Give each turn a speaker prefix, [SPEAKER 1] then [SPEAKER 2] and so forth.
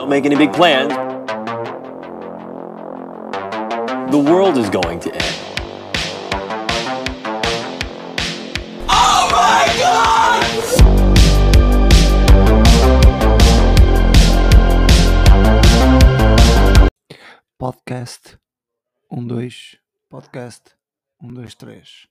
[SPEAKER 1] Don't make any big plans. The world is going to end.
[SPEAKER 2] Oh Podcast. Um, dois. Podcast. Um, dois, três.